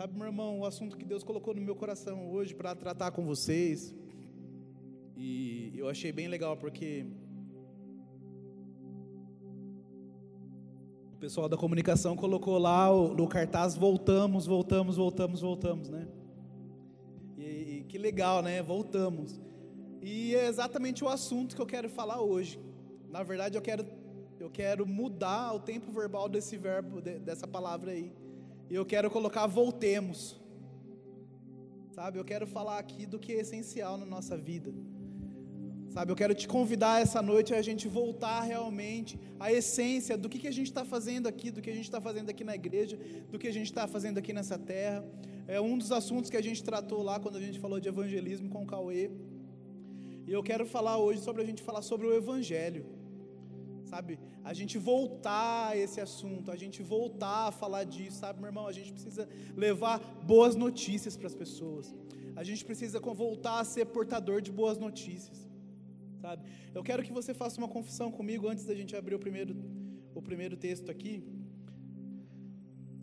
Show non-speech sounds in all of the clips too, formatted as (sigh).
Sabe, meu irmão, o assunto que Deus colocou no meu coração hoje para tratar com vocês. E eu achei bem legal porque o pessoal da comunicação colocou lá no cartaz voltamos, voltamos, voltamos, voltamos, né? E, e que legal, né? Voltamos. E é exatamente o assunto que eu quero falar hoje. Na verdade, eu quero eu quero mudar o tempo verbal desse verbo, dessa palavra aí. E eu quero colocar voltemos. Sabe, eu quero falar aqui do que é essencial na nossa vida. Sabe, eu quero te convidar essa noite a gente voltar realmente à essência do que, que a gente está fazendo aqui, do que a gente está fazendo aqui na igreja, do que a gente está fazendo aqui nessa terra. É um dos assuntos que a gente tratou lá quando a gente falou de evangelismo com o Cauê. E eu quero falar hoje sobre a gente falar sobre o Evangelho sabe? A gente voltar a esse assunto, a gente voltar a falar disso, sabe, meu irmão? A gente precisa levar boas notícias para as pessoas. A gente precisa voltar a ser portador de boas notícias, sabe? Eu quero que você faça uma confissão comigo antes da gente abrir o primeiro, o primeiro texto aqui.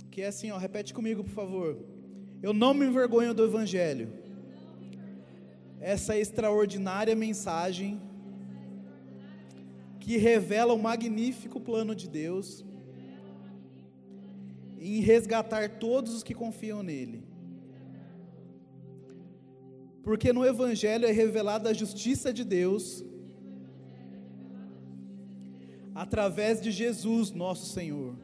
Que é assim, ó, repete comigo, por favor. Eu não me envergonho do Evangelho. Essa extraordinária mensagem que revela o magnífico plano de Deus em resgatar todos os que confiam nele. Porque no Evangelho é revelada a justiça de Deus através de Jesus, nosso Senhor,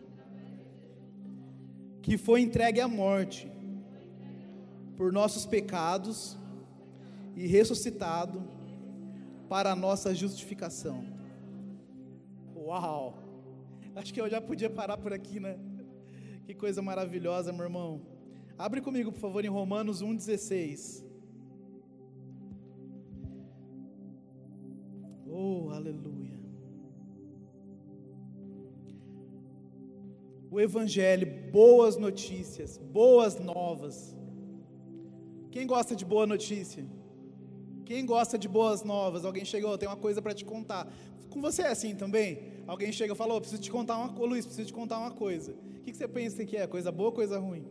que foi entregue à morte por nossos pecados e ressuscitado para a nossa justificação. Uau! Acho que eu já podia parar por aqui, né? Que coisa maravilhosa, meu irmão. Abre comigo, por favor, em Romanos 1,16. Oh, aleluia. O Evangelho, boas notícias, boas novas. Quem gosta de boa notícia? Quem gosta de boas novas? Alguém chegou, tem uma coisa para te contar. Com você é assim também? Alguém chega e fala, oh, preciso te contar uma coisa, Luiz, preciso te contar uma coisa. O que, você pensa que é? Coisa boa ou coisa ruim?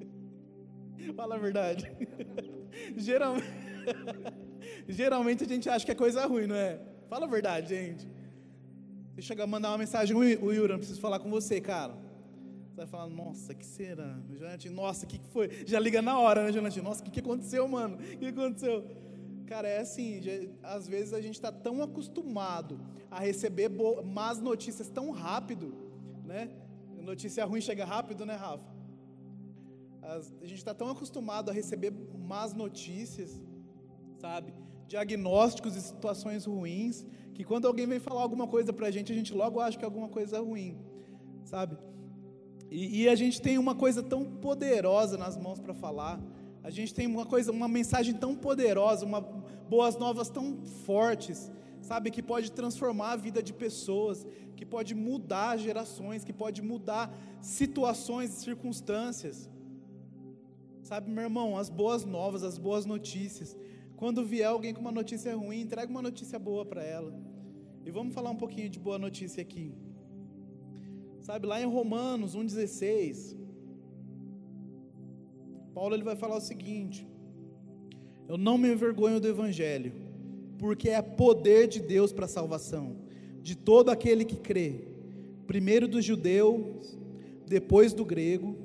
(laughs) Fala a verdade. (laughs) Geralmente, (laughs) geralmente a gente acha que é coisa ruim, não é? Fala a verdade, gente. Você chega a mandar uma mensagem, o Yura, preciso falar com você, cara. Você vai falar, nossa, que será? nossa, o que, que foi? Já liga na hora, né, Jonathan? Nossa, o que, que aconteceu, mano? O que aconteceu? Cara, é assim, já, às vezes a gente está tão acostumado a receber más notícias tão rápido, né? Notícia ruim chega rápido, né, Rafa? As, a gente está tão acostumado a receber más notícias, sabe? Diagnósticos e situações ruins, que quando alguém vem falar alguma coisa para a gente, a gente logo acha que é alguma coisa ruim, sabe? E, e a gente tem uma coisa tão poderosa nas mãos para falar, a gente tem uma coisa, uma mensagem tão poderosa, uma boas novas tão fortes, sabe, que pode transformar a vida de pessoas, que pode mudar gerações, que pode mudar situações e circunstâncias. Sabe, meu irmão, as boas novas, as boas notícias. Quando vier alguém com uma notícia ruim, entrega uma notícia boa para ela. E vamos falar um pouquinho de boa notícia aqui. Sabe, lá em Romanos 1,16, Paulo ele vai falar o seguinte: Eu não me envergonho do evangelho, porque é poder de Deus para a salvação de todo aquele que crê, primeiro do judeu, depois do grego,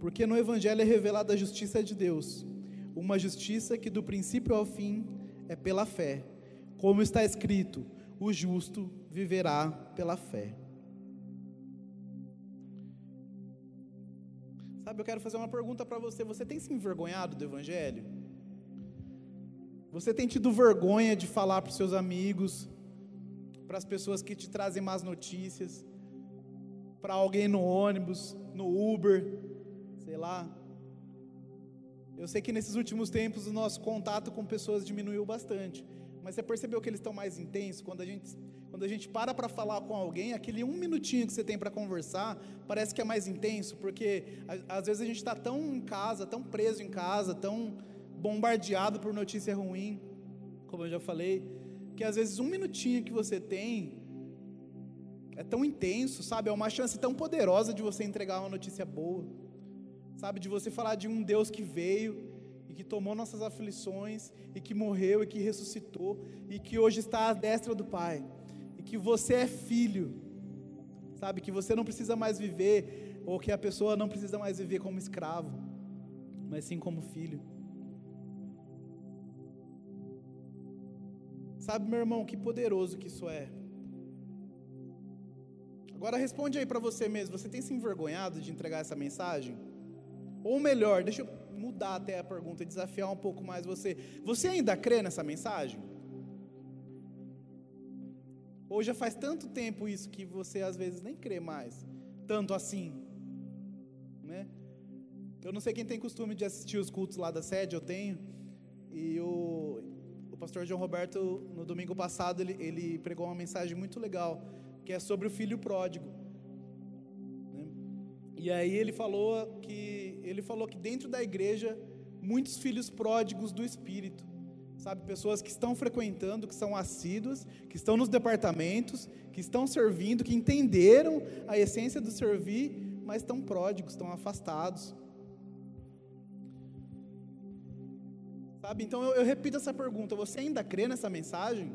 porque no evangelho é revelada a justiça de Deus, uma justiça que do princípio ao fim é pela fé, como está escrito: o justo viverá pela fé. Eu quero fazer uma pergunta para você: você tem se envergonhado do Evangelho? Você tem tido vergonha de falar para os seus amigos, para as pessoas que te trazem más notícias, para alguém no ônibus, no Uber, sei lá? Eu sei que nesses últimos tempos o nosso contato com pessoas diminuiu bastante, mas você percebeu que eles estão mais intensos quando a gente quando a gente para para falar com alguém, aquele um minutinho que você tem para conversar, parece que é mais intenso, porque às vezes a gente está tão em casa, tão preso em casa, tão bombardeado por notícia ruim, como eu já falei, que às vezes um minutinho que você tem é tão intenso, sabe? É uma chance tão poderosa de você entregar uma notícia boa, Sabe, de você falar de um Deus que veio que tomou nossas aflições e que morreu e que ressuscitou e que hoje está à destra do Pai. E que você é filho. Sabe, que você não precisa mais viver ou que a pessoa não precisa mais viver como escravo, mas sim como filho. Sabe, meu irmão, que poderoso que isso é. Agora responde aí para você mesmo, você tem se envergonhado de entregar essa mensagem? Ou melhor, deixa eu mudar até a pergunta desafiar um pouco mais você. Você ainda crê nessa mensagem? Ou já faz tanto tempo isso que você às vezes nem crê mais, tanto assim, né? Eu não sei quem tem costume de assistir os cultos lá da sede, eu tenho. E o, o pastor João Roberto, no domingo passado, ele, ele pregou uma mensagem muito legal que é sobre o filho pródigo. Né? E aí ele falou que ele falou que dentro da igreja muitos filhos pródigos do espírito, sabe, pessoas que estão frequentando, que são assíduas, que estão nos departamentos, que estão servindo, que entenderam a essência do servir, mas estão pródigos, estão afastados. Sabe, então eu, eu repito essa pergunta: você ainda crê nessa mensagem?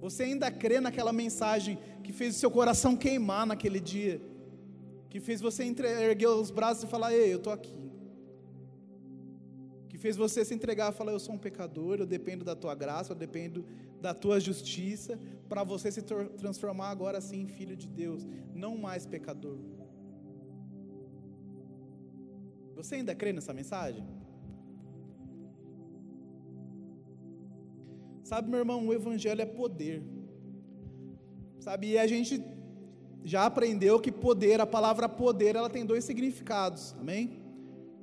Você ainda crê naquela mensagem que fez o seu coração queimar naquele dia? Que fez você erguer os braços e falar: Ei, eu estou aqui. Que fez você se entregar e falar: Eu sou um pecador, eu dependo da tua graça, eu dependo da tua justiça, para você se transformar agora sim em filho de Deus, não mais pecador. Você ainda crê nessa mensagem? Sabe, meu irmão, o evangelho é poder. Sabe, e a gente já aprendeu que poder, a palavra poder, ela tem dois significados, amém?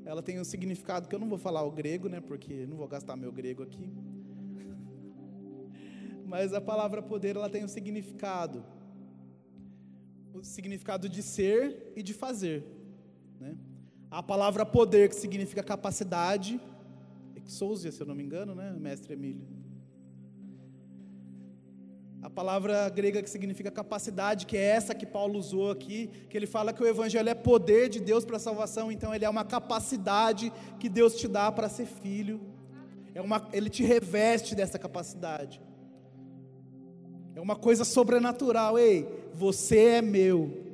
Ela tem um significado que eu não vou falar o grego, né, porque não vou gastar meu grego aqui. (laughs) Mas a palavra poder, ela tem um significado. O significado de ser e de fazer, né? A palavra poder, que significa capacidade, exousia, se eu não me engano, né, mestre Emílio? A palavra grega que significa capacidade, que é essa que Paulo usou aqui, que ele fala que o evangelho é poder de Deus para a salvação, então ele é uma capacidade que Deus te dá para ser filho. É uma, ele te reveste dessa capacidade. É uma coisa sobrenatural. Ei, você é meu.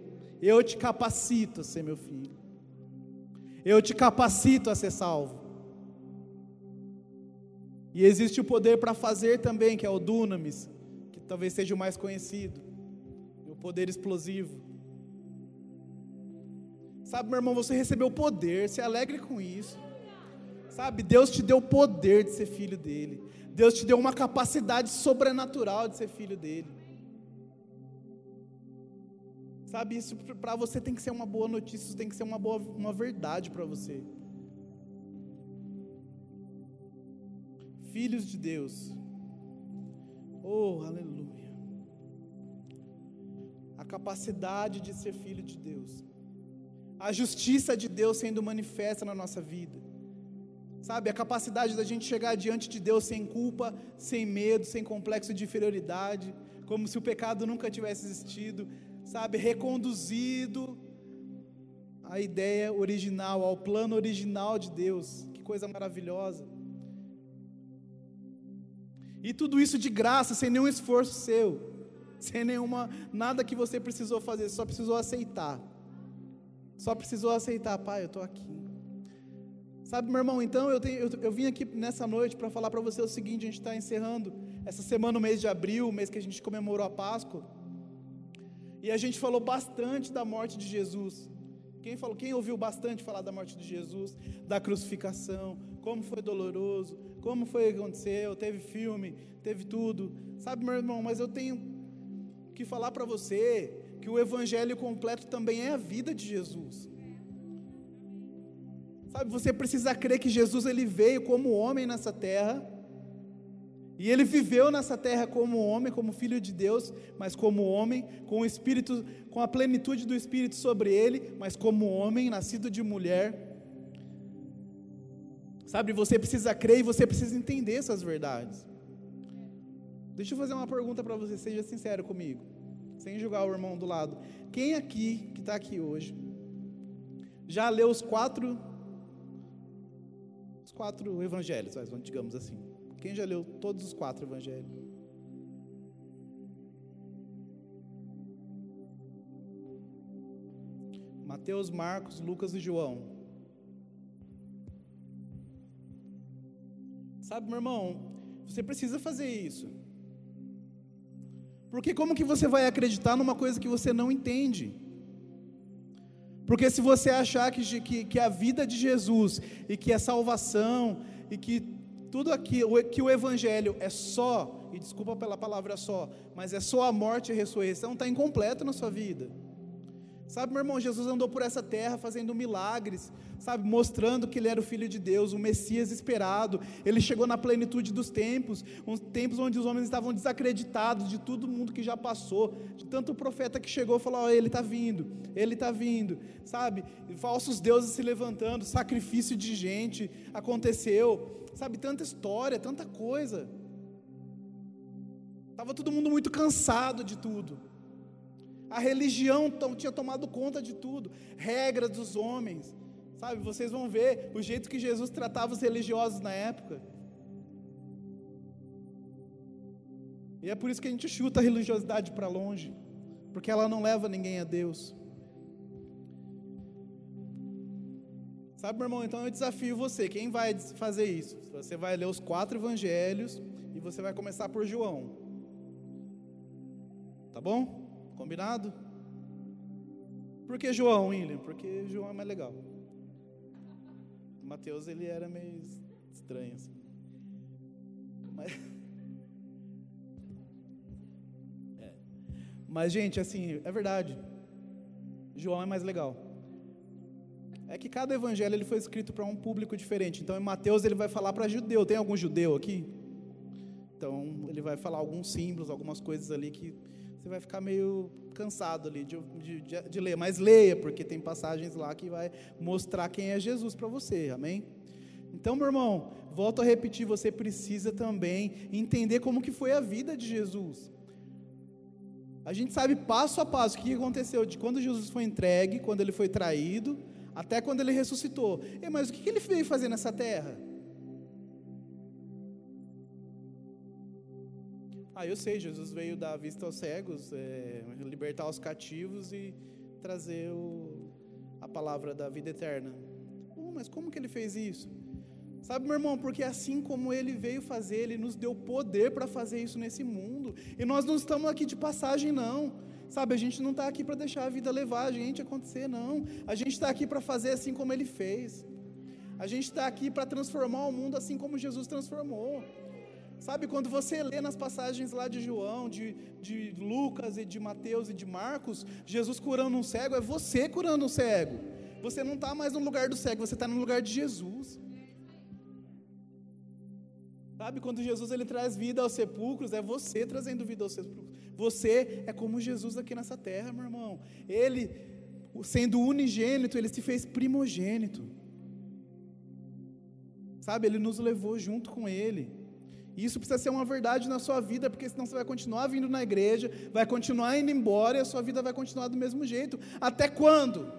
Eu te capacito a ser meu filho. Eu te capacito a ser salvo. E existe o poder para fazer também, que é o dunamis, talvez seja o mais conhecido, o poder explosivo. Sabe, meu irmão, você recebeu poder, se alegre com isso. Sabe, Deus te deu o poder de ser filho dele. Deus te deu uma capacidade sobrenatural de ser filho dele. Sabe, isso para você tem que ser uma boa notícia, isso tem que ser uma boa uma verdade para você. Filhos de Deus, Oh, aleluia. Capacidade de ser filho de Deus. A justiça de Deus sendo manifesta na nossa vida. Sabe, a capacidade da gente chegar diante de Deus sem culpa, sem medo, sem complexo de inferioridade, como se o pecado nunca tivesse existido, sabe, reconduzido à ideia original, ao plano original de Deus. Que coisa maravilhosa. E tudo isso de graça, sem nenhum esforço seu, sem nenhuma nada que você precisou fazer, só precisou aceitar. Só precisou aceitar, pai, eu estou aqui. Sabe, meu irmão, então eu, tenho, eu, eu vim aqui nessa noite para falar para você o seguinte: a gente está encerrando essa semana, o mês de abril, o mês que a gente comemorou a Páscoa, e a gente falou bastante da morte de Jesus. Quem falou? Quem ouviu bastante falar da morte de Jesus, da crucificação, como foi doloroso, como foi que aconteceu, teve filme, teve tudo. Sabe, meu irmão, mas eu tenho que falar para você que o evangelho completo também é a vida de Jesus. Sabe, você precisa crer que Jesus ele veio como homem nessa terra e ele viveu nessa terra como homem, como filho de Deus, mas como homem, com o espírito, com a plenitude do espírito sobre ele, mas como homem, nascido de mulher. Sabe, você precisa crer e você precisa entender essas verdades. Deixa eu fazer uma pergunta para você, seja sincero comigo, sem julgar o irmão do lado. Quem aqui, que está aqui hoje, já leu os quatro os quatro evangelhos, digamos assim? Quem já leu todos os quatro evangelhos? Mateus, Marcos, Lucas e João. Sabe, meu irmão, você precisa fazer isso. Porque como que você vai acreditar numa coisa que você não entende? Porque se você achar que, que, que a vida de Jesus e que a salvação e que tudo aquilo, que o Evangelho é só, e desculpa pela palavra só, mas é só a morte e a ressurreição, está incompleto na sua vida. Sabe, meu irmão, Jesus andou por essa terra fazendo milagres, sabe, mostrando que ele era o filho de Deus, o Messias esperado. Ele chegou na plenitude dos tempos, uns tempos onde os homens estavam desacreditados de todo mundo que já passou, de tanto profeta que chegou e falou: oh, ele está vindo, ele está vindo, sabe? Falsos deuses se levantando, sacrifício de gente aconteceu, sabe? Tanta história, tanta coisa. Estava todo mundo muito cansado de tudo. A religião tinha tomado conta de tudo, regras dos homens, sabe? Vocês vão ver o jeito que Jesus tratava os religiosos na época. E é por isso que a gente chuta a religiosidade para longe, porque ela não leva ninguém a Deus. Sabe, meu irmão, então eu desafio você, quem vai fazer isso? Você vai ler os quatro evangelhos e você vai começar por João. Tá bom? Combinado? Por que João, William? Porque João é mais legal. Mateus, ele era meio estranho. Assim. Mas... (laughs) É. Mas, gente, assim, é verdade. João é mais legal. É que cada evangelho ele foi escrito para um público diferente. Então, em Mateus ele vai falar para judeu. Tem algum judeu aqui? Então, ele vai falar alguns símbolos, algumas coisas ali que você vai ficar meio cansado ali de, de, de, de ler, mas leia, porque tem passagens lá que vai mostrar quem é Jesus para você, amém? Então, meu irmão, volto a repetir, você precisa também entender como que foi a vida de Jesus. A gente sabe passo a passo o que aconteceu de quando Jesus foi entregue, quando ele foi traído, até quando ele ressuscitou. E, mas o que ele veio fazer nessa terra? Ah, eu sei, Jesus veio dar vista aos cegos, é, libertar os cativos e trazer o, a palavra da vida eterna. Oh, mas como que ele fez isso? Sabe, meu irmão, porque assim como ele veio fazer, ele nos deu poder para fazer isso nesse mundo. E nós não estamos aqui de passagem, não. Sabe, a gente não está aqui para deixar a vida levar a gente acontecer, não. A gente está aqui para fazer assim como ele fez. A gente está aqui para transformar o mundo assim como Jesus transformou. Sabe, quando você lê nas passagens lá de João, de, de Lucas e de Mateus e de Marcos, Jesus curando um cego, é você curando um cego. Você não está mais no lugar do cego, você está no lugar de Jesus. Sabe, quando Jesus ele traz vida aos sepulcros, é você trazendo vida aos sepulcros. Você é como Jesus aqui nessa terra, meu irmão. Ele, sendo unigênito, ele se fez primogênito. Sabe, ele nos levou junto com ele. E isso precisa ser uma verdade na sua vida, porque senão você vai continuar vindo na igreja, vai continuar indo embora e a sua vida vai continuar do mesmo jeito. Até quando?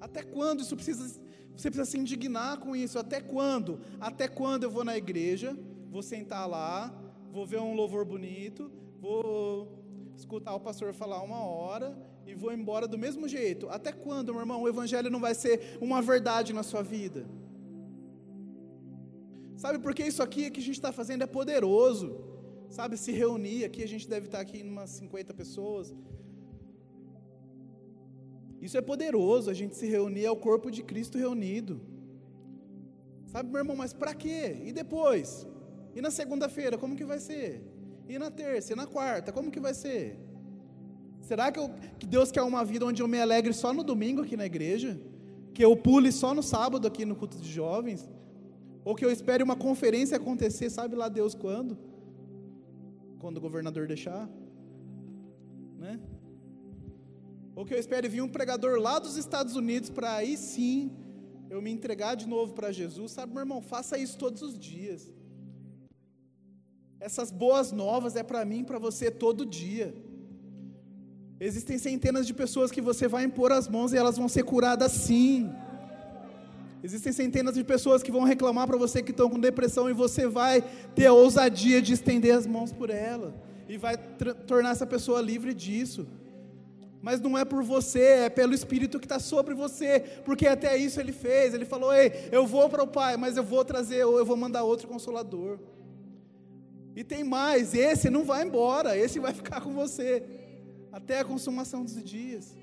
Até quando isso precisa, você precisa se indignar com isso? Até quando? Até quando eu vou na igreja, vou sentar lá, vou ver um louvor bonito, vou escutar o pastor falar uma hora e vou embora do mesmo jeito? Até quando, meu irmão, o evangelho não vai ser uma verdade na sua vida? Sabe, porque isso aqui que a gente está fazendo é poderoso. Sabe, se reunir aqui, a gente deve estar aqui em umas 50 pessoas. Isso é poderoso, a gente se reunir, é o corpo de Cristo reunido. Sabe, meu irmão, mas para quê? E depois? E na segunda-feira, como que vai ser? E na terça, e na quarta, como que vai ser? Será que, eu, que Deus quer uma vida onde eu me alegre só no domingo aqui na igreja? Que eu pule só no sábado aqui no culto de jovens? Ou que eu espere uma conferência acontecer, sabe lá Deus quando? Quando o governador deixar? Né? Ou que eu espere vir um pregador lá dos Estados Unidos para aí sim eu me entregar de novo para Jesus, sabe, meu irmão? Faça isso todos os dias. Essas boas novas é para mim, para você todo dia. Existem centenas de pessoas que você vai impor as mãos e elas vão ser curadas sim. Existem centenas de pessoas que vão reclamar para você que estão com depressão e você vai ter a ousadia de estender as mãos por ela e vai tornar essa pessoa livre disso. Mas não é por você, é pelo Espírito que está sobre você, porque até isso ele fez. Ele falou: Ei, eu vou para o Pai, mas eu vou trazer, ou eu vou mandar outro consolador. E tem mais: esse não vai embora, esse vai (laughs) ficar com você até a consumação dos dias.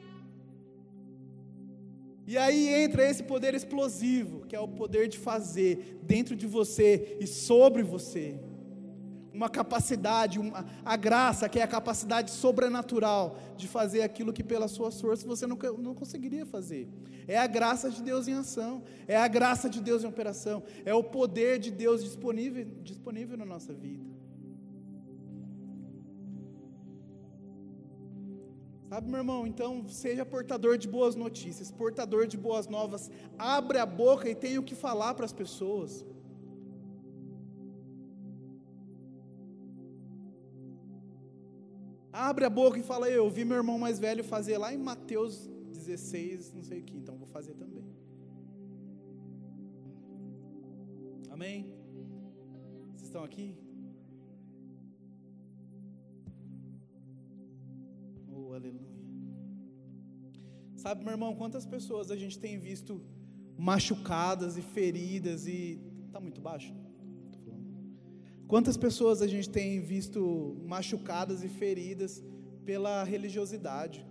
E aí entra esse poder explosivo, que é o poder de fazer dentro de você e sobre você. Uma capacidade, uma, a graça, que é a capacidade sobrenatural de fazer aquilo que pelas suas forças você não, não conseguiria fazer. É a graça de Deus em ação, é a graça de Deus em operação, é o poder de Deus disponível, disponível na nossa vida. Sabe, meu irmão, então seja portador de boas notícias, portador de boas novas, abre a boca e tenha o que falar para as pessoas. Abre a boca e fala, eu vi meu irmão mais velho fazer lá em Mateus 16, não sei o que, então vou fazer também. Amém? Vocês estão aqui? Aleluia. Sabe, meu irmão, quantas pessoas a gente tem visto machucadas e feridas e. Está muito baixo? Quantas pessoas a gente tem visto machucadas e feridas pela religiosidade?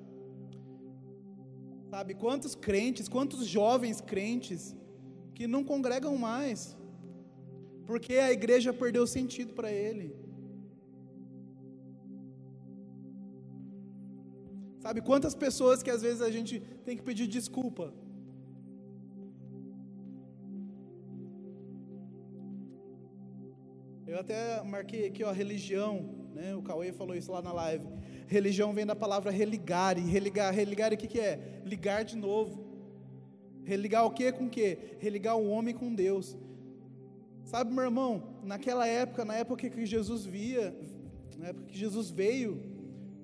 Sabe, quantos crentes, quantos jovens crentes que não congregam mais, porque a igreja perdeu sentido para ele. Sabe quantas pessoas que às vezes a gente tem que pedir desculpa? Eu até marquei aqui, ó, religião, né? O Cauê falou isso lá na live. Religião vem da palavra religar, e religar, religar o que, que é? Ligar de novo. Religar o que com o que? Religar o homem com Deus. Sabe, meu irmão, naquela época, na época que Jesus via, na época que Jesus veio,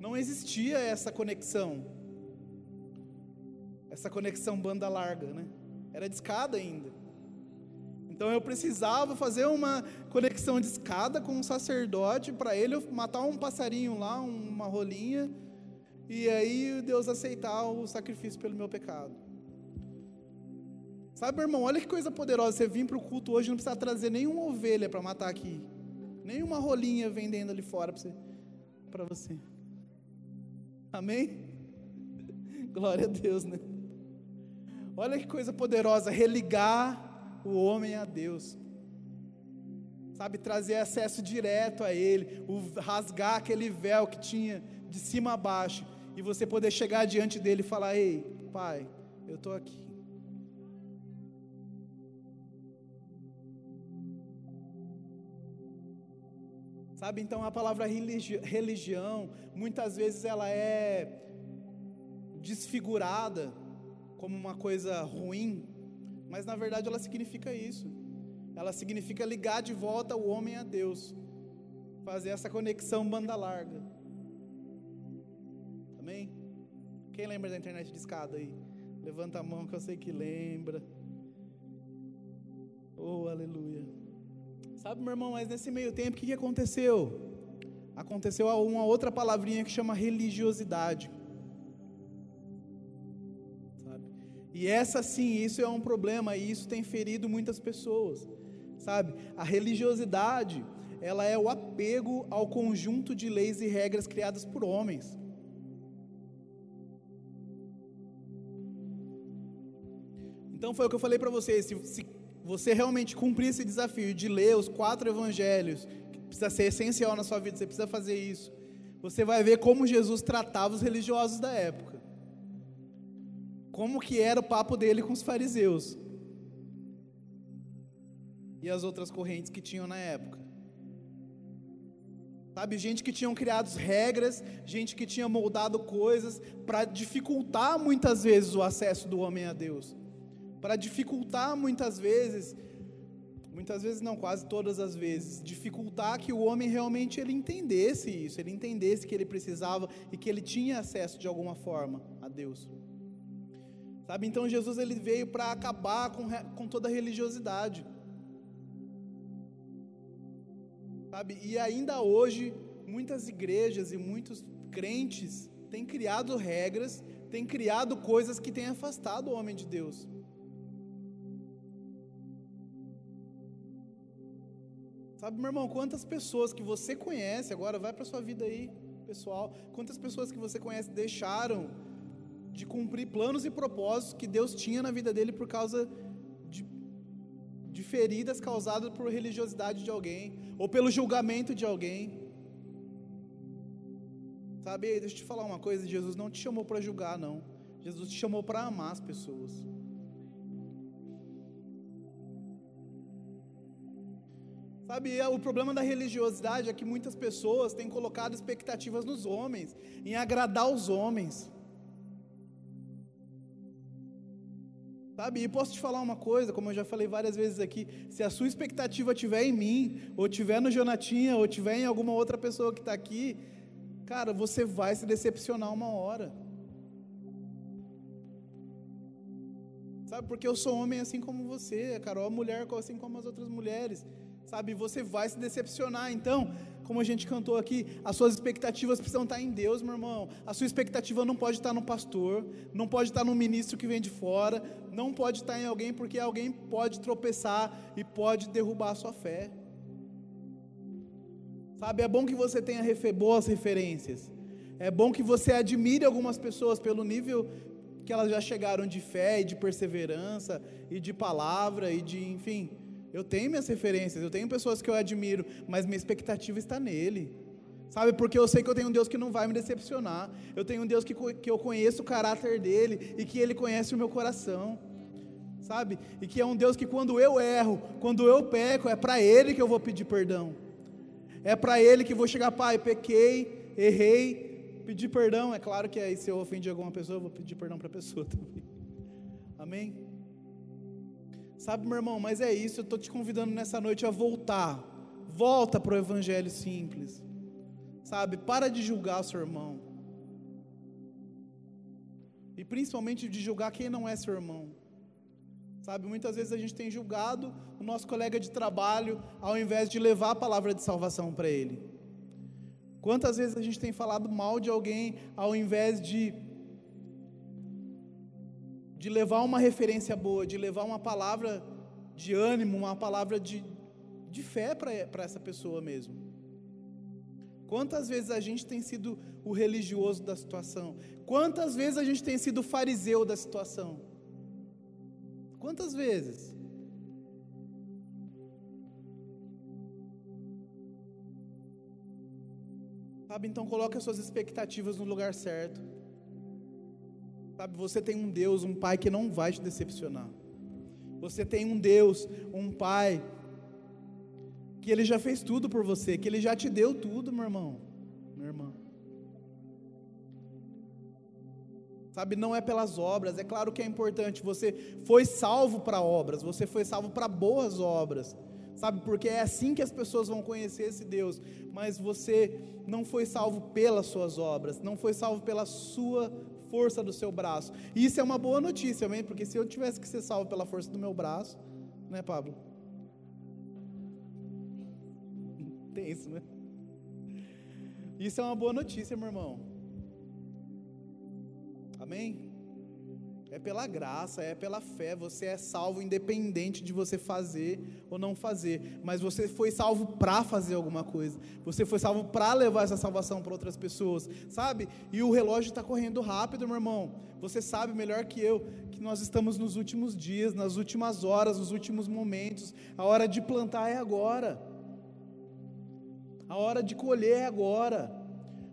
não existia essa conexão. Essa conexão banda larga, né? Era de escada ainda. Então eu precisava fazer uma conexão de escada com um sacerdote para ele matar um passarinho lá, uma rolinha, e aí Deus aceitar o sacrifício pelo meu pecado. Sabe, irmão, olha que coisa poderosa. Você vir para o culto hoje não precisa trazer nenhuma ovelha para matar aqui, nenhuma rolinha vendendo ali fora para você. Pra você. Amém? Glória a Deus, né? Olha que coisa poderosa, religar o homem a Deus. Sabe, trazer acesso direto a Ele, rasgar aquele véu que tinha de cima a baixo, e você poder chegar diante dele e falar: Ei, Pai, eu estou aqui. Sabe, então a palavra religi religião, muitas vezes ela é desfigurada como uma coisa ruim, mas na verdade ela significa isso. Ela significa ligar de volta o homem a Deus, fazer essa conexão banda larga. Amém? Quem lembra da internet de escada aí? Levanta a mão que eu sei que lembra. Oh, aleluia. Sabe, meu irmão, mas nesse meio tempo, o que, que aconteceu? Aconteceu uma outra palavrinha que chama religiosidade. Sabe? E essa sim, isso é um problema e isso tem ferido muitas pessoas. Sabe? A religiosidade, ela é o apego ao conjunto de leis e regras criadas por homens. Então foi o que eu falei para vocês, se, se você realmente cumprir esse desafio de ler os quatro evangelhos, que precisa ser essencial na sua vida, você precisa fazer isso. Você vai ver como Jesus tratava os religiosos da época. Como que era o papo dele com os fariseus. E as outras correntes que tinham na época. Sabe, gente que tinham criado regras, gente que tinha moldado coisas para dificultar muitas vezes o acesso do homem a Deus para dificultar muitas vezes muitas vezes não, quase todas as vezes, dificultar que o homem realmente ele entendesse isso, ele entendesse que ele precisava e que ele tinha acesso de alguma forma a Deus. Sabe? Então Jesus ele veio para acabar com, com toda a religiosidade. Sabe? E ainda hoje, muitas igrejas e muitos crentes têm criado regras, têm criado coisas que têm afastado o homem de Deus. Sabe, meu irmão, quantas pessoas que você conhece, agora vai para sua vida aí, pessoal, quantas pessoas que você conhece deixaram de cumprir planos e propósitos que Deus tinha na vida dele por causa de, de feridas causadas por religiosidade de alguém, ou pelo julgamento de alguém. Sabe, deixa eu te falar uma coisa: Jesus não te chamou para julgar, não. Jesus te chamou para amar as pessoas. Sabe, é, o problema da religiosidade é que muitas pessoas têm colocado expectativas nos homens, em agradar os homens. Sabe, e posso te falar uma coisa, como eu já falei várias vezes aqui, se a sua expectativa estiver em mim, ou estiver no Jonatinha, ou estiver em alguma outra pessoa que está aqui, cara, você vai se decepcionar uma hora. Sabe, porque eu sou homem assim como você, a Carol mulher assim como as outras mulheres sabe? Você vai se decepcionar. Então, como a gente cantou aqui, as suas expectativas precisam estar em Deus, meu irmão. A sua expectativa não pode estar no pastor, não pode estar no ministro que vem de fora, não pode estar em alguém, porque alguém pode tropeçar e pode derrubar a sua fé. Sabe, é bom que você tenha boas referências. É bom que você admire algumas pessoas pelo nível que elas já chegaram de fé e de perseverança e de palavra e de, enfim, eu tenho minhas referências, eu tenho pessoas que eu admiro, mas minha expectativa está nele. Sabe, porque eu sei que eu tenho um Deus que não vai me decepcionar. Eu tenho um Deus que, que eu conheço o caráter dele e que ele conhece o meu coração. Sabe? E que é um Deus que quando eu erro, quando eu peco, é para ele que eu vou pedir perdão. É para ele que vou chegar, pai, pequei, errei, pedir perdão. É claro que aí se eu ofendi alguma pessoa, eu vou pedir perdão para a pessoa (laughs) também. Amém? Sabe, meu irmão, mas é isso, eu estou te convidando nessa noite a voltar. Volta para o Evangelho simples. Sabe, para de julgar seu irmão. E principalmente de julgar quem não é seu irmão. Sabe, muitas vezes a gente tem julgado o nosso colega de trabalho ao invés de levar a palavra de salvação para ele. Quantas vezes a gente tem falado mal de alguém ao invés de de levar uma referência boa, de levar uma palavra de ânimo, uma palavra de, de fé para essa pessoa mesmo. Quantas vezes a gente tem sido o religioso da situação? Quantas vezes a gente tem sido o fariseu da situação? Quantas vezes? Sabe, então coloque as suas expectativas no lugar certo. Sabe, você tem um Deus, um Pai que não vai te decepcionar. Você tem um Deus, um Pai, que Ele já fez tudo por você, que Ele já te deu tudo, meu irmão, minha irmã. Sabe, não é pelas obras, é claro que é importante, você foi salvo para obras, você foi salvo para boas obras, sabe, porque é assim que as pessoas vão conhecer esse Deus, mas você não foi salvo pelas suas obras, não foi salvo pela sua força do seu braço. E isso é uma boa notícia, amém? Porque se eu tivesse que ser salvo pela força do meu braço, né, Pablo? Tem isso, né? Isso é uma boa notícia, meu irmão. Amém? É pela graça, é pela fé. Você é salvo independente de você fazer ou não fazer. Mas você foi salvo para fazer alguma coisa. Você foi salvo para levar essa salvação para outras pessoas, sabe? E o relógio está correndo rápido, meu irmão. Você sabe melhor que eu que nós estamos nos últimos dias, nas últimas horas, nos últimos momentos. A hora de plantar é agora. A hora de colher é agora.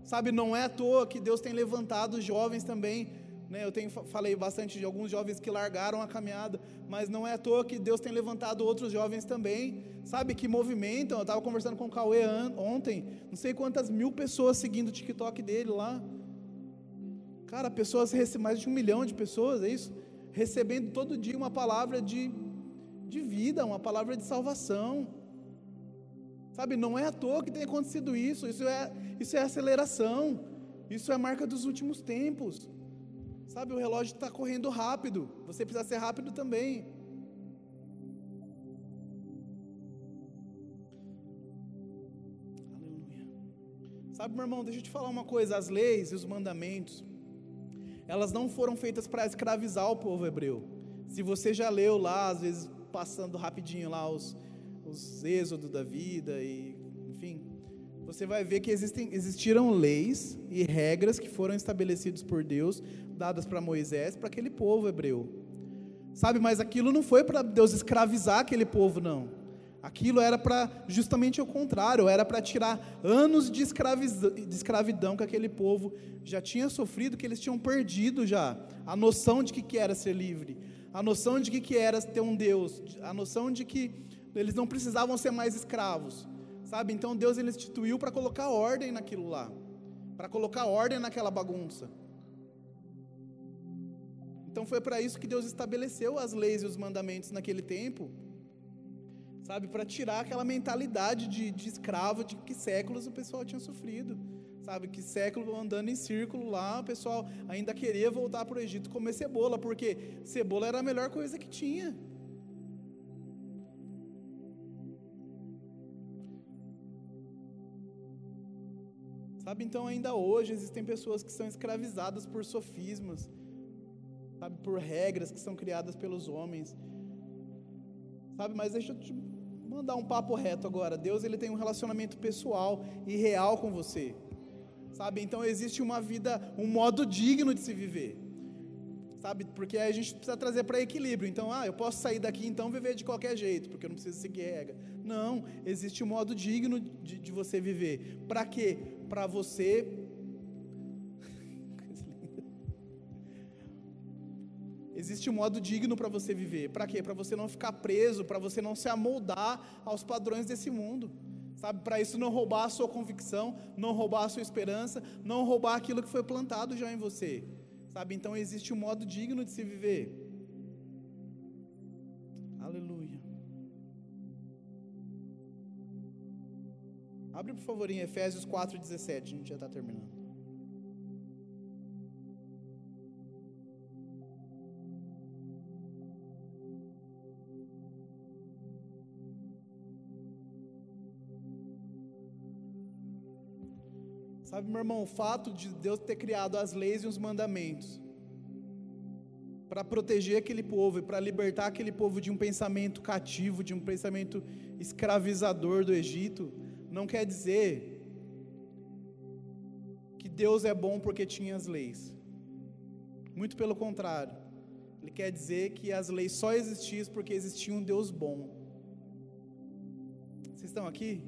Sabe, não é à toa que Deus tem levantado jovens também né, eu tenho, falei bastante de alguns jovens que largaram a caminhada, mas não é à toa que Deus tem levantado outros jovens também, sabe, que movimentam. Eu estava conversando com o Cauê ontem, não sei quantas mil pessoas seguindo o TikTok dele lá. Cara, pessoas, mais de um milhão de pessoas, é isso? Recebendo todo dia uma palavra de, de vida, uma palavra de salvação. Sabe, não é à toa que tem acontecido isso, isso é, isso é aceleração, isso é marca dos últimos tempos. Sabe, o relógio está correndo rápido, você precisa ser rápido também. Aleluia. Sabe, meu irmão, deixa eu te falar uma coisa: as leis e os mandamentos, elas não foram feitas para escravizar o povo hebreu. Se você já leu lá, às vezes passando rapidinho lá os, os êxodos da vida e enfim, você vai ver que existem, existiram leis e regras que foram estabelecidas por Deus, dadas para Moisés, para aquele povo hebreu. Sabe, mas aquilo não foi para Deus escravizar aquele povo, não. Aquilo era para justamente o contrário, era para tirar anos de de escravidão que aquele povo já tinha sofrido, que eles tinham perdido já a noção de que, que era ser livre, a noção de que, que era ter um Deus, a noção de que eles não precisavam ser mais escravos, sabe? Então Deus ele instituiu para colocar ordem naquilo lá, para colocar ordem naquela bagunça. Então foi para isso que Deus estabeleceu as leis e os mandamentos naquele tempo, sabe? Para tirar aquela mentalidade de, de escravo de que séculos o pessoal tinha sofrido sabe? Que século andando em círculo lá, o pessoal ainda queria voltar para o Egito comer cebola, porque cebola era a melhor coisa que tinha. Sabe, então ainda hoje existem pessoas que são escravizadas por sofismas, sabe, por regras que são criadas pelos homens. Sabe, mas deixa eu te mandar um papo reto agora. Deus ele tem um relacionamento pessoal e real com você. Sabe, então existe uma vida, um modo digno de se viver. Sabe, porque a gente precisa trazer para equilíbrio. Então, ah, eu posso sair daqui então viver de qualquer jeito, porque eu não preciso seguir regra. Não, existe um modo digno de, de você viver. Para quê? Para você. (laughs) Existe um modo digno para você viver. Para quê? Para você não ficar preso, para você não se amoldar aos padrões desse mundo. Sabe, para isso não roubar a sua convicção, não roubar a sua esperança, não roubar aquilo que foi plantado já em você. Sabe? Então existe um modo digno de se viver. Abre por favor em Efésios 4,17, a gente já está terminando. Sabe, meu irmão, o fato de Deus ter criado as leis e os mandamentos para proteger aquele povo e para libertar aquele povo de um pensamento cativo, de um pensamento escravizador do Egito, não quer dizer que Deus é bom porque tinha as leis. Muito pelo contrário. Ele quer dizer que as leis só existiam porque existia um Deus bom. Vocês estão aqui?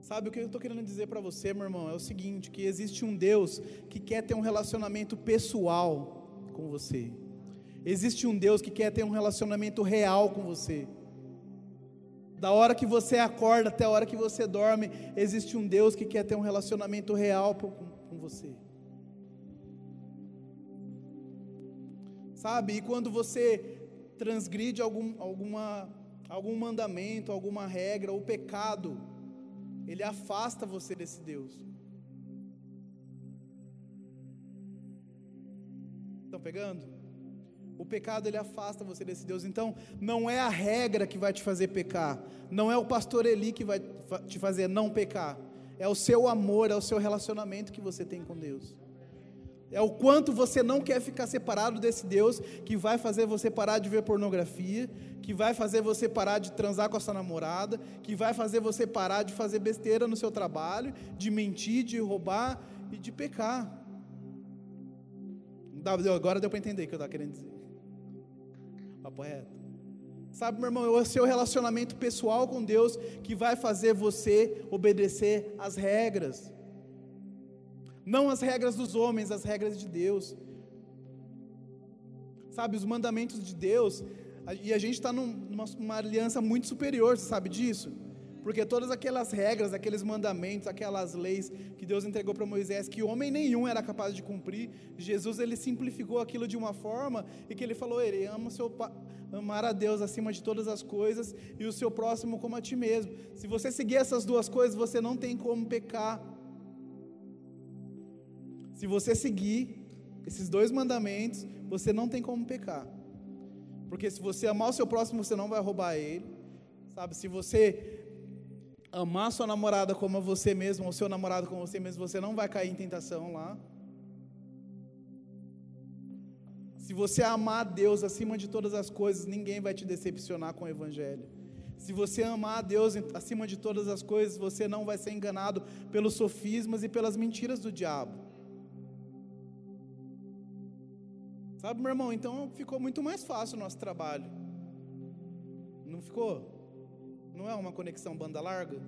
Sabe o que eu estou querendo dizer para você, meu irmão? É o seguinte: que existe um Deus que quer ter um relacionamento pessoal com você. Existe um Deus que quer ter um relacionamento real com você. Da hora que você acorda até a hora que você dorme, existe um Deus que quer ter um relacionamento real com, você. Sabe? E quando você transgride algum, alguma, algum mandamento, alguma regra, o pecado, ele afasta você desse Deus. Estão pegando? O pecado ele afasta você desse Deus. Então, não é a regra que vai te fazer pecar. Não é o pastor Eli que vai te fazer não pecar. É o seu amor, é o seu relacionamento que você tem com Deus. É o quanto você não quer ficar separado desse Deus que vai fazer você parar de ver pornografia, que vai fazer você parar de transar com a sua namorada, que vai fazer você parar de fazer besteira no seu trabalho, de mentir, de roubar e de pecar. Agora deu para entender o que eu estava querendo dizer. Papo reto. Sabe, meu irmão, é o seu relacionamento pessoal com Deus que vai fazer você obedecer às regras. Não as regras dos homens, as regras de Deus. Sabe, os mandamentos de Deus, e a gente está numa aliança muito superior, você sabe disso? Porque todas aquelas regras, aqueles mandamentos, aquelas leis que Deus entregou para Moisés, que homem nenhum era capaz de cumprir, Jesus ele simplificou aquilo de uma forma e que ele falou: ele ama seu amar a Deus acima de todas as coisas e o seu próximo como a ti mesmo. Se você seguir essas duas coisas, você não tem como pecar. Se você seguir esses dois mandamentos, você não tem como pecar. Porque se você amar o seu próximo, você não vai roubar ele. Sabe, se você amar sua namorada como você mesmo, ou seu namorado como você mesmo, você não vai cair em tentação lá. Se você amar a Deus acima de todas as coisas, ninguém vai te decepcionar com o Evangelho. Se você amar a Deus acima de todas as coisas, você não vai ser enganado pelos sofismas e pelas mentiras do diabo. Sabe, meu irmão? Então ficou muito mais fácil o nosso trabalho. Não ficou? Não é uma conexão banda larga?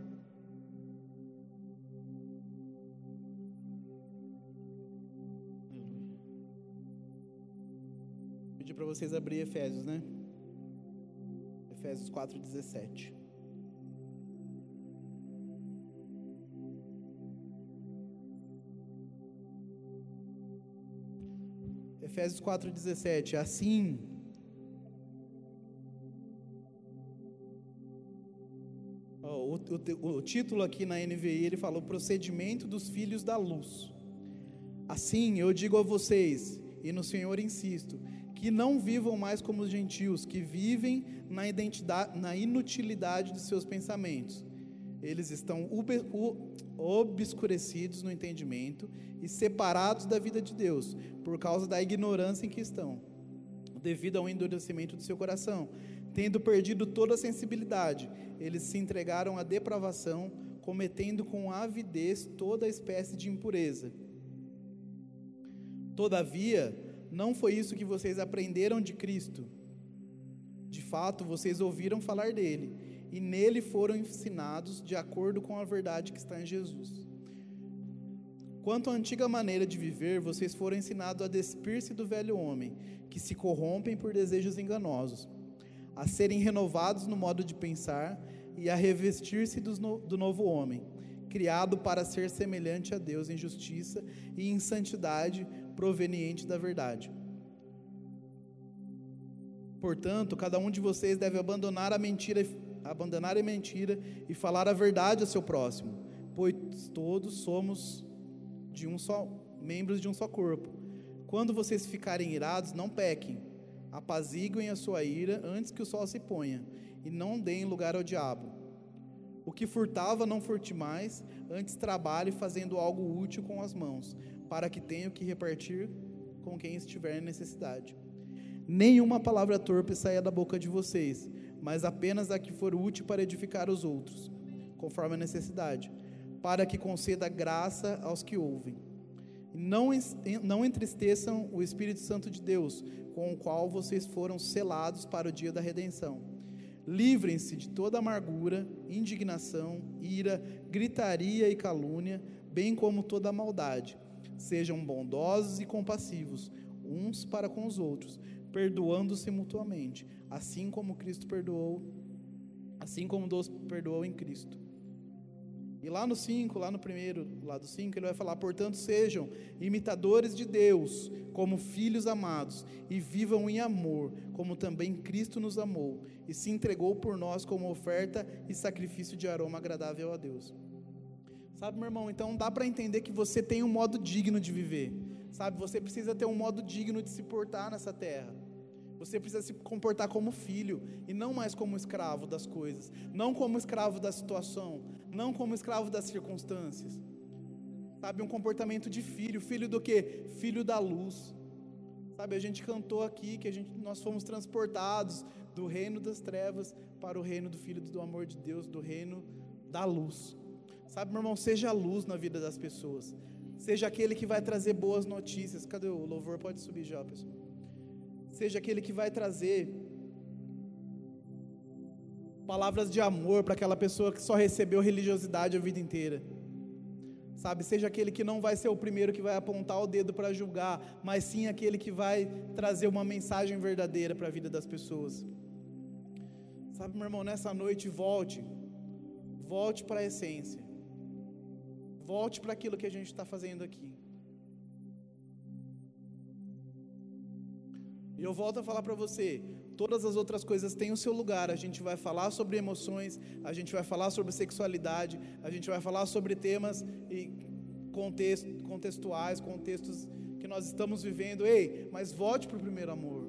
para vocês abrir Efésios, né? Efésios 4:17. Efésios 4:17. Assim, o, o, o título aqui na NVI ele falou procedimento dos filhos da luz. Assim, eu digo a vocês e no Senhor insisto que não vivam mais como os gentios, que vivem na, identidade, na inutilidade de seus pensamentos. Eles estão obscurecidos no entendimento e separados da vida de Deus, por causa da ignorância em que estão, devido ao endurecimento do seu coração. Tendo perdido toda a sensibilidade, eles se entregaram à depravação, cometendo com avidez toda espécie de impureza. Todavia, não foi isso que vocês aprenderam de Cristo. De fato, vocês ouviram falar dele e nele foram ensinados de acordo com a verdade que está em Jesus. Quanto à antiga maneira de viver, vocês foram ensinados a despir-se do velho homem, que se corrompem por desejos enganosos, a serem renovados no modo de pensar e a revestir-se do novo homem, criado para ser semelhante a Deus em justiça e em santidade proveniente da verdade. Portanto, cada um de vocês deve abandonar a mentira, abandonar a mentira e falar a verdade ao seu próximo, pois todos somos de um só membros de um só corpo. Quando vocês ficarem irados, não pequem. Apaziguem a sua ira antes que o sol se ponha, e não deem lugar ao diabo. O que furtava, não furte mais, antes trabalhe fazendo algo útil com as mãos, para que tenha o que repartir com quem estiver em necessidade. Nenhuma palavra torpe saia da boca de vocês, mas apenas a que for útil para edificar os outros, conforme a necessidade, para que conceda graça aos que ouvem. Não, entristeçam o Espírito Santo de Deus, com o qual vocês foram selados para o dia da redenção. Livrem-se de toda amargura, indignação, ira, gritaria e calúnia, bem como toda maldade Sejam bondosos e compassivos uns para com os outros, perdoando-se mutuamente, assim como Cristo perdoou, assim como Deus perdoou em Cristo. E lá no 5, lá no primeiro, lá do 5, ele vai falar: portanto, sejam imitadores de Deus, como filhos amados, e vivam em amor, como também Cristo nos amou, e se entregou por nós como oferta e sacrifício de aroma agradável a Deus. Sabe, meu irmão, então dá para entender que você tem um modo digno de viver. Sabe, você precisa ter um modo digno de se portar nessa terra. Você precisa se comportar como filho e não mais como escravo das coisas, não como escravo da situação, não como escravo das circunstâncias. Sabe, um comportamento de filho, filho do que? Filho da luz. Sabe, a gente cantou aqui que a gente, nós fomos transportados do reino das trevas para o reino do filho do amor de Deus, do reino da luz. Sabe, meu irmão, seja a luz na vida das pessoas. Seja aquele que vai trazer boas notícias. Cadê o louvor? Pode subir já, pessoal. Seja aquele que vai trazer palavras de amor para aquela pessoa que só recebeu religiosidade a vida inteira. Sabe, seja aquele que não vai ser o primeiro que vai apontar o dedo para julgar, mas sim aquele que vai trazer uma mensagem verdadeira para a vida das pessoas. Sabe, meu irmão, nessa noite volte Volte para a essência. Volte para aquilo que a gente está fazendo aqui. E eu volto a falar para você: todas as outras coisas têm o seu lugar. A gente vai falar sobre emoções, a gente vai falar sobre sexualidade, a gente vai falar sobre temas e contexto, contextuais, contextos que nós estamos vivendo. Ei, mas volte para o primeiro amor.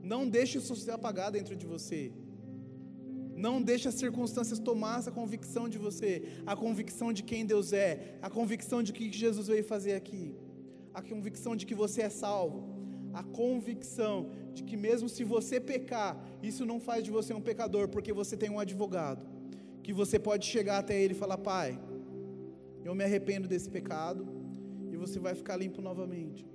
Não deixe isso se apagar dentro de você. Não deixe as circunstâncias tomar essa convicção de você, a convicção de quem Deus é, a convicção de que Jesus veio fazer aqui, a convicção de que você é salvo a convicção de que mesmo se você pecar, isso não faz de você um pecador, porque você tem um advogado, que você pode chegar até ele e falar: Pai, eu me arrependo desse pecado, e você vai ficar limpo novamente.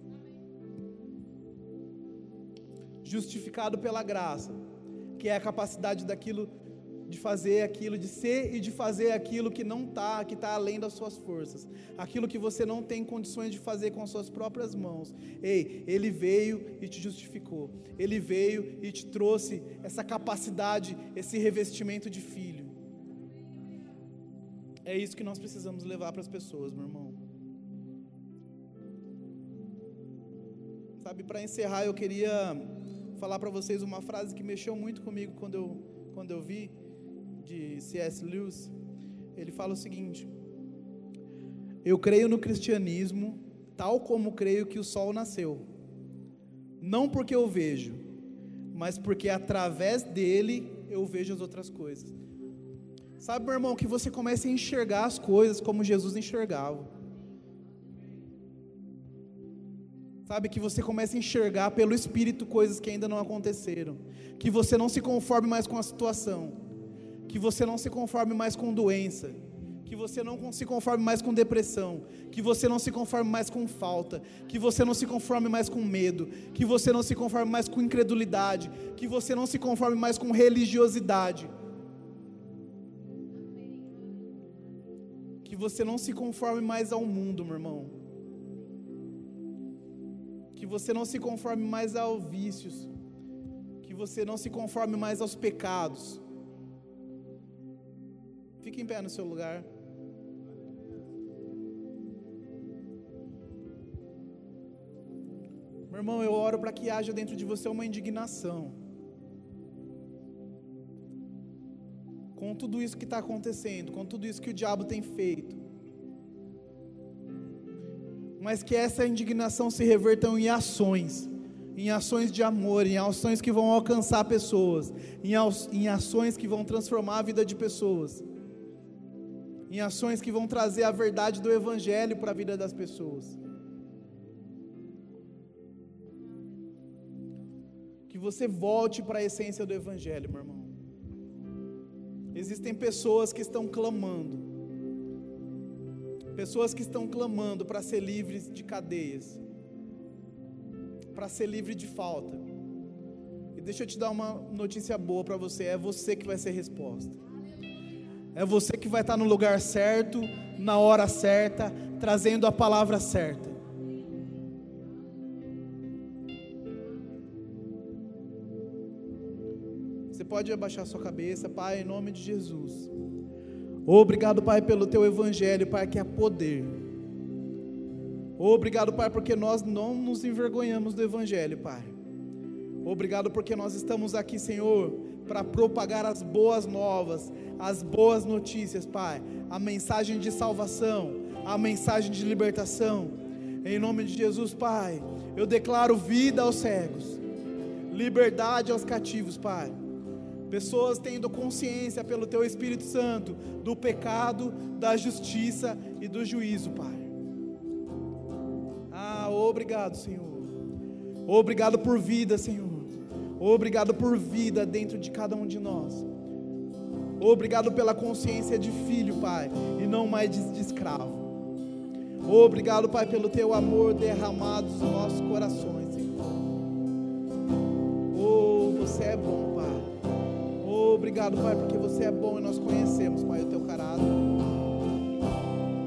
Justificado pela graça, que é a capacidade daquilo de fazer aquilo, de ser e de fazer aquilo que não está, que está além das suas forças, aquilo que você não tem condições de fazer com as suas próprias mãos. Ei, Ele veio e te justificou, Ele veio e te trouxe essa capacidade, esse revestimento de filho. É isso que nós precisamos levar para as pessoas, meu irmão. Sabe, para encerrar, eu queria falar para vocês uma frase que mexeu muito comigo quando eu, quando eu vi de C.S. Lewis, ele fala o seguinte: Eu creio no cristianismo tal como creio que o sol nasceu, não porque eu vejo, mas porque através dele eu vejo as outras coisas. Sabe, meu irmão, que você comece a enxergar as coisas como Jesus enxergava. Sabe, que você comece a enxergar pelo Espírito coisas que ainda não aconteceram. Que você não se conforme mais com a situação que você não se conforme mais com doença, que você não se conforme mais com depressão, que você não se conforme mais com falta, que você não se conforme mais com medo, que você não se conforme mais com incredulidade, que você não se conforme mais com religiosidade. Que você não se conforme mais ao mundo, meu irmão. Que você não se conforme mais aos vícios. Que você não se conforme mais aos pecados Fique em pé no seu lugar. Meu irmão, eu oro para que haja dentro de você uma indignação. Com tudo isso que está acontecendo, com tudo isso que o diabo tem feito. Mas que essa indignação se reverta em ações em ações de amor, em ações que vão alcançar pessoas, em, ações que vão transformar a vida de pessoas em ações que vão trazer a verdade do Evangelho para a vida das pessoas. Que você volte para a essência do Evangelho, meu irmão. Existem pessoas que estão clamando, pessoas que estão clamando para ser livres de cadeias, para ser livre de falta. E deixa eu te dar uma notícia boa para você: é você que vai ser resposta. É você que vai estar no lugar certo, na hora certa, trazendo a palavra certa. Você pode abaixar sua cabeça, Pai, em nome de Jesus. Obrigado, Pai, pelo teu evangelho, Pai, que é poder. Obrigado, Pai, porque nós não nos envergonhamos do evangelho, Pai. Obrigado porque nós estamos aqui, Senhor, para propagar as boas novas, as boas notícias, Pai, a mensagem de salvação, a mensagem de libertação. Em nome de Jesus, Pai, eu declaro vida aos cegos, liberdade aos cativos, Pai. Pessoas tendo consciência pelo Teu Espírito Santo do pecado, da justiça e do juízo, Pai. Ah, obrigado, Senhor. Obrigado por vida, Senhor. Obrigado por vida dentro de cada um de nós. Obrigado pela consciência de filho, Pai, e não mais de, de escravo. Obrigado, Pai, pelo teu amor derramado nos nossos corações, Senhor. Oh, você é bom, Pai. Obrigado, Pai, porque você é bom e nós conhecemos, Pai, o teu caráter.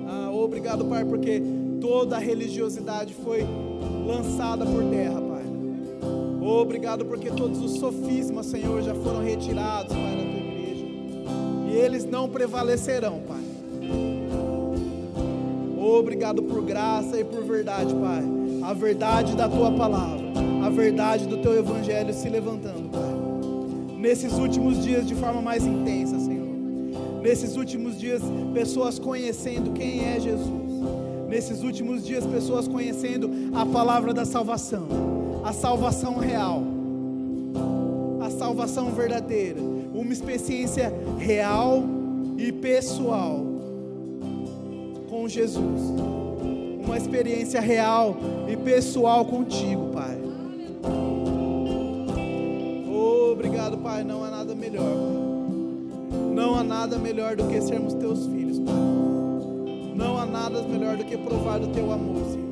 Ah, obrigado, Pai, porque toda a religiosidade foi lançada por terra, Obrigado porque todos os sofismas, Senhor, já foram retirados, Pai, da tua eles não prevalecerão, Pai. Obrigado por graça e por verdade, Pai. A verdade da tua palavra, a verdade do teu evangelho se levantando, Pai. Nesses últimos dias de forma mais intensa, Senhor. Nesses últimos dias, pessoas conhecendo quem é Jesus. Nesses últimos dias, pessoas conhecendo a palavra da salvação, a salvação real, a salvação verdadeira, uma experiência real e pessoal com Jesus. Uma experiência real e pessoal contigo, Pai. Obrigado, Pai. Não há nada melhor. Não há nada melhor do que sermos teus filhos, Pai. Não há nada melhor do que provar do teu amor, Senhor.